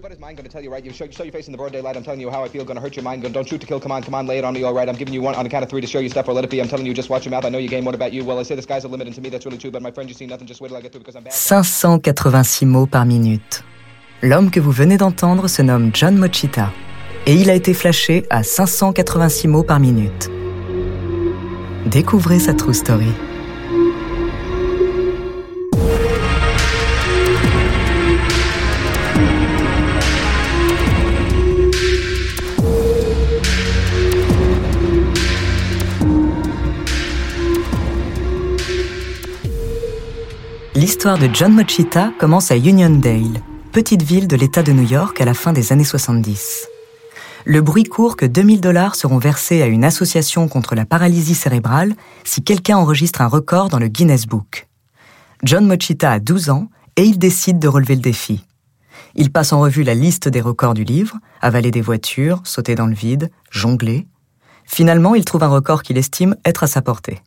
Tell you, right? You show, your face in the broad. I'm telling you how I feel. Hurt your mind. Don't shoot to kill. Come on, come on, lay it on me. All right. I'm giving you one on of three to show you stuff or let it be. I'm telling you, just watch your mouth. I know game. About you? Well, I say to me that's really true. But my friend, you see nothing. Just wait till I get through because I'm bad. 586 mots par minute. L'homme que vous venez d'entendre se nomme John Mochita et il a été flashé à 586 mots par minute. Découvrez sa true story. L'histoire de John Mochita commence à Uniondale, petite ville de l'État de New York à la fin des années 70. Le bruit court que 2000 dollars seront versés à une association contre la paralysie cérébrale si quelqu'un enregistre un record dans le Guinness Book. John Mochita a 12 ans et il décide de relever le défi. Il passe en revue la liste des records du livre, avaler des voitures, sauter dans le vide, jongler. Finalement, il trouve un record qu'il estime être à sa portée.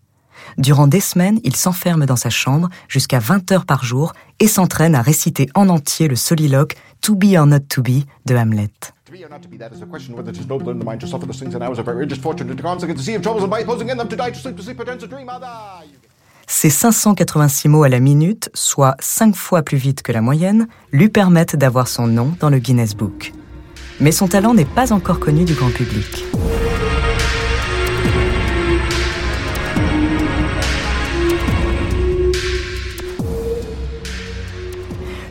Durant des semaines, il s'enferme dans sa chambre jusqu'à 20 heures par jour et s'entraîne à réciter en entier le soliloque To be or not to be de Hamlet. Ces 586 mots à la minute, soit 5 fois plus vite que la moyenne, lui permettent d'avoir son nom dans le Guinness Book. Mais son talent n'est pas encore connu du grand public.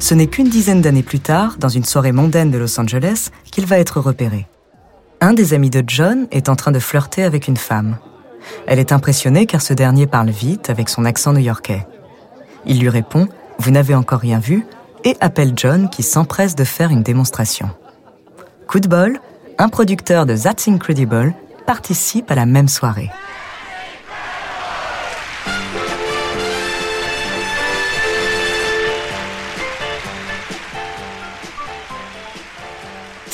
Ce n'est qu'une dizaine d'années plus tard, dans une soirée mondaine de Los Angeles, qu'il va être repéré. Un des amis de John est en train de flirter avec une femme. Elle est impressionnée car ce dernier parle vite avec son accent new-yorkais. Il lui répond Vous n'avez encore rien vu et appelle John qui s'empresse de faire une démonstration. Coup de bol, un producteur de That's Incredible participe à la même soirée.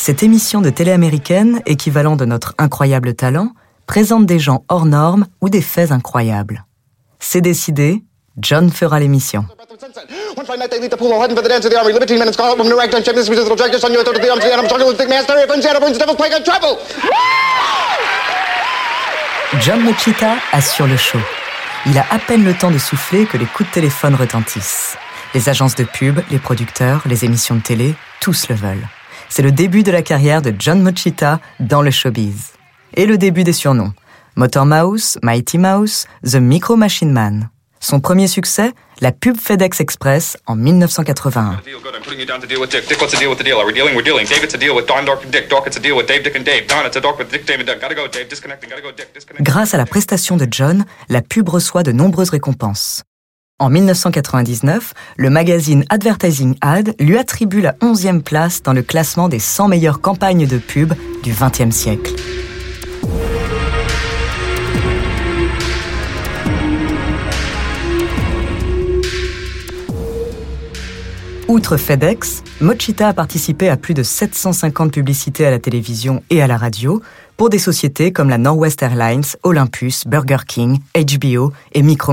Cette émission de télé américaine, équivalent de notre incroyable talent, présente des gens hors normes ou des faits incroyables. C'est décidé, John fera l'émission. John Mochita assure le show. Il a à peine le temps de souffler que les coups de téléphone retentissent. Les agences de pub, les producteurs, les émissions de télé, tous le veulent. C'est le début de la carrière de John Mochita dans le showbiz. Et le début des surnoms. Motor Mouse, Mighty Mouse, The Micro Machine Man. Son premier succès, la pub FedEx Express en 1981. Grâce à la prestation de John, la pub reçoit de nombreuses récompenses. En 1999, le magazine Advertising Ad lui attribue la 11e place dans le classement des 100 meilleures campagnes de pub du XXe siècle. Outre FedEx, Mochita a participé à plus de 750 publicités à la télévision et à la radio pour des sociétés comme la Northwest Airlines, Olympus, Burger King, HBO et Micro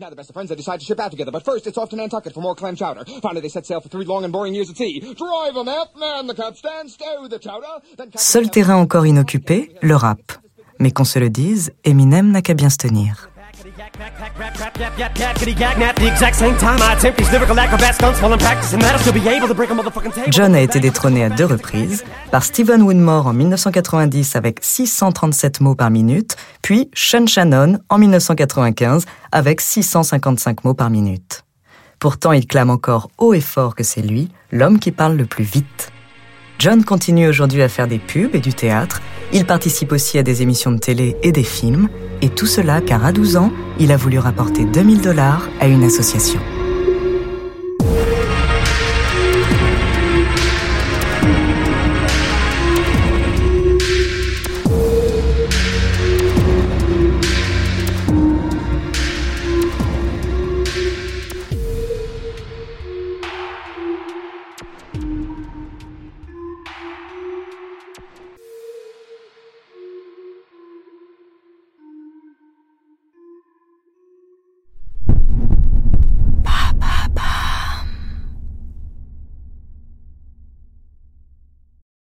Now the best of friends, they decide to ship out together, but first it's off to Nantucket for more clam chowder. Finally, they set sail for three long and boring years at sea. Drive them out, man the capstan, stow the chowder. Seul terrain encore inoccupé, le rap. Mais qu'on se le dise, Eminem n'a qu'à bien se tenir. John a été détrôné à deux reprises par Stephen Winmore en 1990 avec 637 mots par minute, puis Sean Shannon en 1995 avec 655 mots par minute. Pourtant, il clame encore haut et fort que c'est lui, l'homme qui parle le plus vite. John continue aujourd'hui à faire des pubs et du théâtre. Il participe aussi à des émissions de télé et des films. Et tout cela car à 12 ans, il a voulu rapporter 2000 dollars à une association.